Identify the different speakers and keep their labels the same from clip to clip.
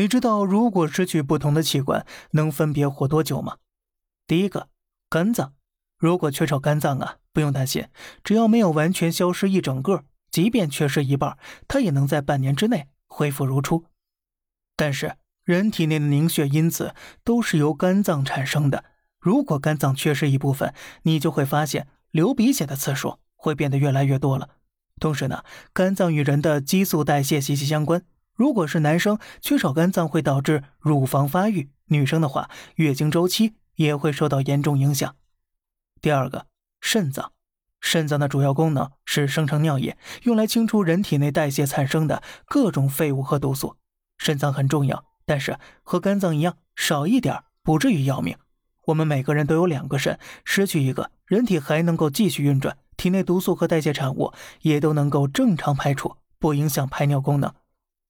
Speaker 1: 你知道如果失去不同的器官，能分别活多久吗？第一个，肝脏，如果缺少肝脏啊，不用担心，只要没有完全消失一整个，即便缺失一半，它也能在半年之内恢复如初。但是人体内的凝血因子都是由肝脏产生的，如果肝脏缺失一部分，你就会发现流鼻血的次数会变得越来越多了。同时呢，肝脏与人的激素代谢息息相关。如果是男生缺少肝脏，会导致乳房发育；女生的话，月经周期也会受到严重影响。第二个，肾脏，肾脏的主要功能是生成尿液，用来清除人体内代谢产生的各种废物和毒素。肾脏很重要，但是和肝脏一样，少一点不至于要命。我们每个人都有两个肾，失去一个，人体还能够继续运转。体内毒素和代谢产物也都能够正常排出，不影响排尿功能。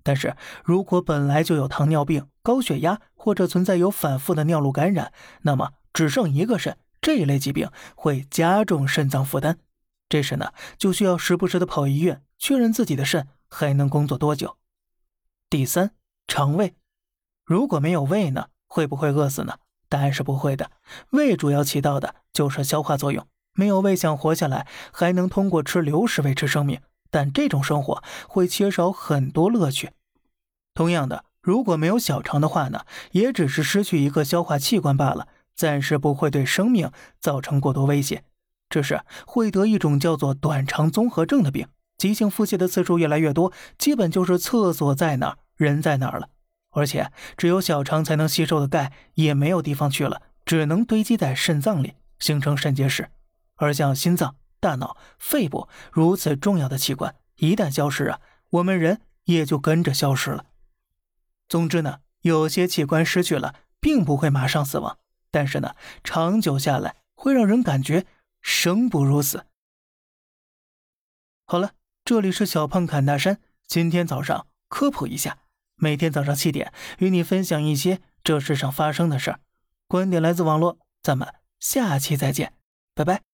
Speaker 1: 但是如果本来就有糖尿病、高血压，或者存在有反复的尿路感染，那么只剩一个肾这一类疾病会加重肾脏负担。这时呢，就需要时不时的跑医院确认自己的肾还能工作多久。第三，肠胃，如果没有胃呢，会不会饿死呢？答案是不会的。胃主要起到的就是消化作用。没有胃想活下来，还能通过吃流食维持生命，但这种生活会缺少很多乐趣。同样的，如果没有小肠的话呢，也只是失去一个消化器官罢了，暂时不会对生命造成过多威胁，只是会得一种叫做短肠综合症的病，急性腹泻的次数越来越多，基本就是厕所在哪儿，人在哪儿了。而且只有小肠才能吸收的钙也没有地方去了，只能堆积在肾脏里，形成肾结石。而像心脏、大脑、肺部如此重要的器官，一旦消失啊，我们人也就跟着消失了。总之呢，有些器官失去了，并不会马上死亡，但是呢，长久下来会让人感觉生不如死。好了，这里是小胖侃大山，今天早上科普一下，每天早上七点与你分享一些这世上发生的事儿，观点来自网络，咱们下期再见，拜拜。